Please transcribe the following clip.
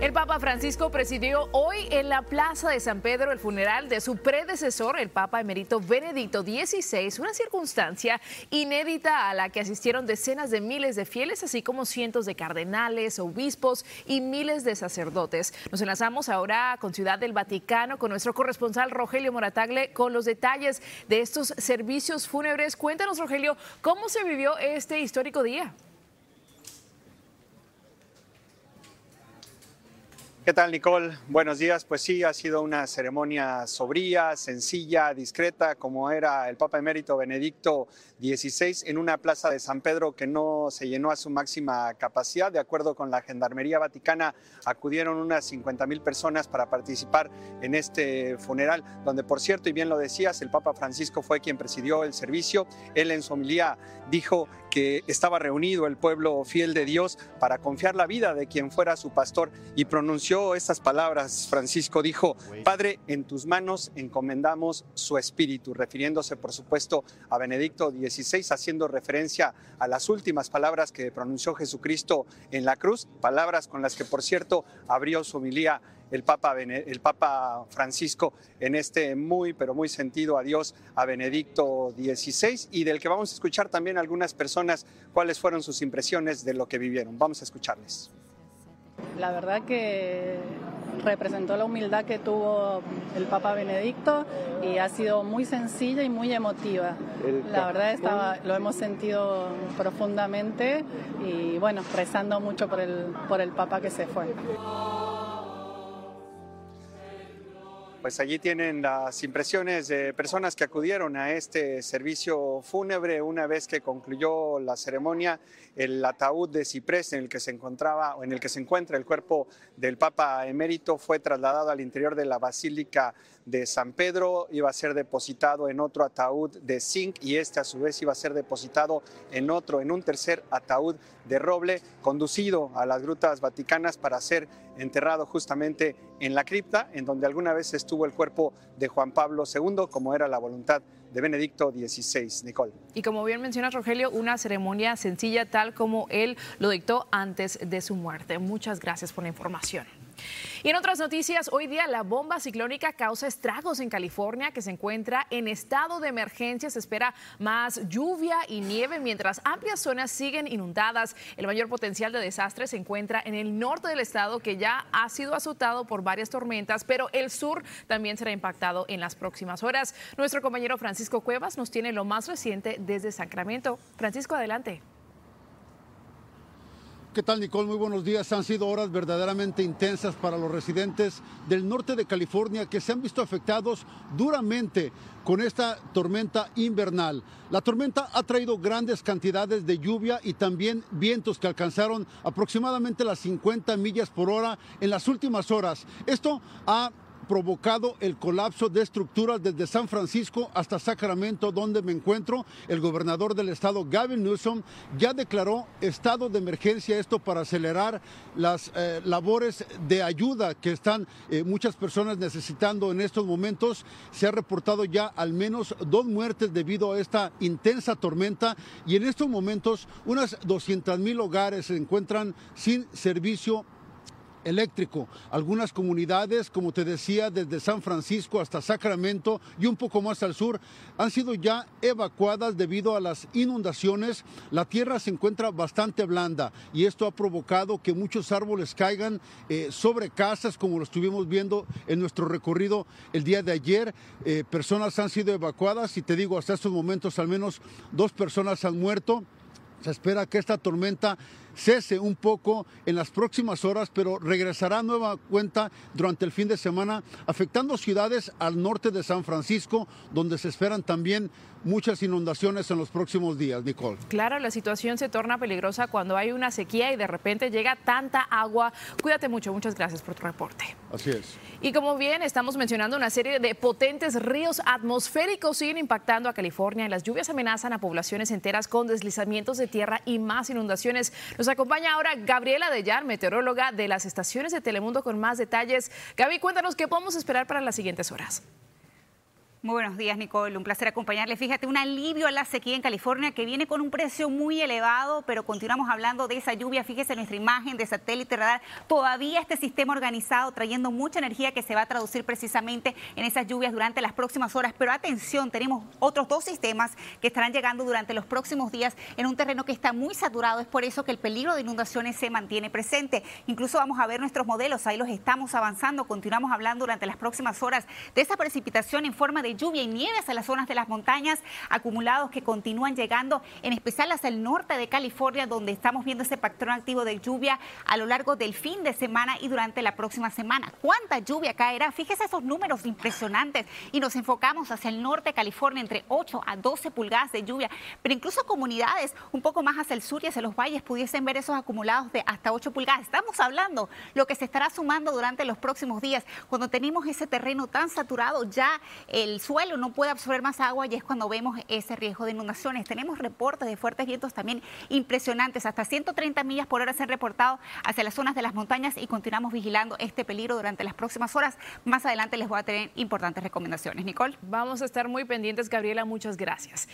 El Papa Francisco presidió hoy en la Plaza de San Pedro el funeral de su predecesor, el Papa emérito Benedicto XVI, una circunstancia inédita a la que asistieron decenas de miles de fieles, así como cientos de cardenales, obispos y miles de sacerdotes. Nos enlazamos ahora con Ciudad del Vaticano con nuestro corresponsal Rogelio Moratagle con los detalles de estos servicios fúnebres. Cuéntanos, Rogelio, ¿cómo se vivió este histórico día? ¿Qué tal, Nicole? Buenos días. Pues sí, ha sido una ceremonia sobria, sencilla, discreta, como era el Papa Emérito Benedicto XVI, en una plaza de San Pedro que no se llenó a su máxima capacidad. De acuerdo con la Gendarmería Vaticana, acudieron unas 50 mil personas para participar en este funeral, donde, por cierto, y bien lo decías, el Papa Francisco fue quien presidió el servicio. Él en su homilía dijo que estaba reunido el pueblo fiel de Dios para confiar la vida de quien fuera su pastor y pronunció estas palabras. Francisco dijo, Padre, en tus manos encomendamos su espíritu, refiriéndose por supuesto a Benedicto XVI, haciendo referencia a las últimas palabras que pronunció Jesucristo en la cruz, palabras con las que por cierto abrió su homilía el Papa, el Papa Francisco en este muy, pero muy sentido adiós a Benedicto XVI y del que vamos a escuchar también algunas personas cuáles fueron sus impresiones de lo que vivieron. Vamos a escucharles. La verdad que representó la humildad que tuvo el Papa Benedicto y ha sido muy sencilla y muy emotiva. La verdad estaba, lo hemos sentido profundamente y bueno, rezando mucho por el, por el Papa que se fue. Pues allí tienen las impresiones de personas que acudieron a este servicio fúnebre una vez que concluyó la ceremonia. El ataúd de ciprés en el que se encontraba o en el que se encuentra el cuerpo del Papa emérito fue trasladado al interior de la Basílica de San Pedro, iba a ser depositado en otro ataúd de zinc y este a su vez iba a ser depositado en otro, en un tercer ataúd de roble, conducido a las grutas vaticanas para ser enterrado justamente en la cripta, en donde alguna vez estuvo el cuerpo de Juan Pablo II, como era la voluntad de Benedicto XVI. Nicole. Y como bien menciona Rogelio, una ceremonia sencilla tal como él lo dictó antes de su muerte. Muchas gracias por la información. Y en otras noticias, hoy día la bomba ciclónica causa estragos en California, que se encuentra en estado de emergencia. Se espera más lluvia y nieve mientras amplias zonas siguen inundadas. El mayor potencial de desastre se encuentra en el norte del estado, que ya ha sido azotado por varias tormentas, pero el sur también será impactado en las próximas horas. Nuestro compañero Francisco Cuevas nos tiene lo más reciente desde Sacramento. Francisco, adelante. ¿Qué tal, Nicole? Muy buenos días. Han sido horas verdaderamente intensas para los residentes del norte de California que se han visto afectados duramente con esta tormenta invernal. La tormenta ha traído grandes cantidades de lluvia y también vientos que alcanzaron aproximadamente las 50 millas por hora en las últimas horas. Esto ha provocado el colapso de estructuras desde San Francisco hasta Sacramento, donde me encuentro. El gobernador del estado, Gavin Newsom, ya declaró estado de emergencia, esto para acelerar las eh, labores de ayuda que están eh, muchas personas necesitando en estos momentos. Se ha reportado ya al menos dos muertes debido a esta intensa tormenta y en estos momentos unas 200 mil hogares se encuentran sin servicio eléctrico. Algunas comunidades, como te decía, desde San Francisco hasta Sacramento y un poco más al sur, han sido ya evacuadas debido a las inundaciones. La tierra se encuentra bastante blanda y esto ha provocado que muchos árboles caigan eh, sobre casas, como lo estuvimos viendo en nuestro recorrido el día de ayer. Eh, personas han sido evacuadas y te digo, hasta estos momentos al menos dos personas han muerto. Se espera que esta tormenta cese un poco en las próximas horas, pero regresará a nueva cuenta durante el fin de semana, afectando ciudades al norte de San Francisco, donde se esperan también muchas inundaciones en los próximos días, Nicole. Claro, la situación se torna peligrosa cuando hay una sequía y de repente llega tanta agua. Cuídate mucho, muchas gracias por tu reporte. Así es. Y como bien estamos mencionando, una serie de potentes ríos atmosféricos siguen impactando a California. Las lluvias amenazan a poblaciones enteras con deslizamientos de tierra y más inundaciones. Nos acompaña ahora Gabriela Dellar, meteoróloga de las estaciones de Telemundo con más detalles. Gaby, cuéntanos qué podemos esperar para las siguientes horas. Muy buenos días, Nicole. Un placer acompañarle. Fíjate, un alivio a la sequía en California que viene con un precio muy elevado, pero continuamos hablando de esa lluvia. Fíjese nuestra imagen de satélite radar. Todavía este sistema organizado trayendo mucha energía que se va a traducir precisamente en esas lluvias durante las próximas horas. Pero atención, tenemos otros dos sistemas que estarán llegando durante los próximos días en un terreno que está muy saturado. Es por eso que el peligro de inundaciones se mantiene presente. Incluso vamos a ver nuestros modelos. Ahí los estamos avanzando. Continuamos hablando durante las próximas horas de esa precipitación en forma de lluvia y nieve hacia las zonas de las montañas, acumulados que continúan llegando, en especial hacia el norte de California, donde estamos viendo ese patrón activo de lluvia a lo largo del fin de semana y durante la próxima semana. ¿Cuánta lluvia caerá? Fíjese esos números impresionantes y nos enfocamos hacia el norte de California entre 8 a 12 pulgadas de lluvia, pero incluso comunidades un poco más hacia el sur y hacia los valles pudiesen ver esos acumulados de hasta 8 pulgadas. Estamos hablando lo que se estará sumando durante los próximos días. Cuando tenemos ese terreno tan saturado, ya el el suelo no puede absorber más agua y es cuando vemos ese riesgo de inundaciones. Tenemos reportes de fuertes vientos también impresionantes, hasta 130 millas por hora se han reportado hacia las zonas de las montañas y continuamos vigilando este peligro durante las próximas horas. Más adelante les voy a tener importantes recomendaciones. Nicole. Vamos a estar muy pendientes, Gabriela, muchas gracias.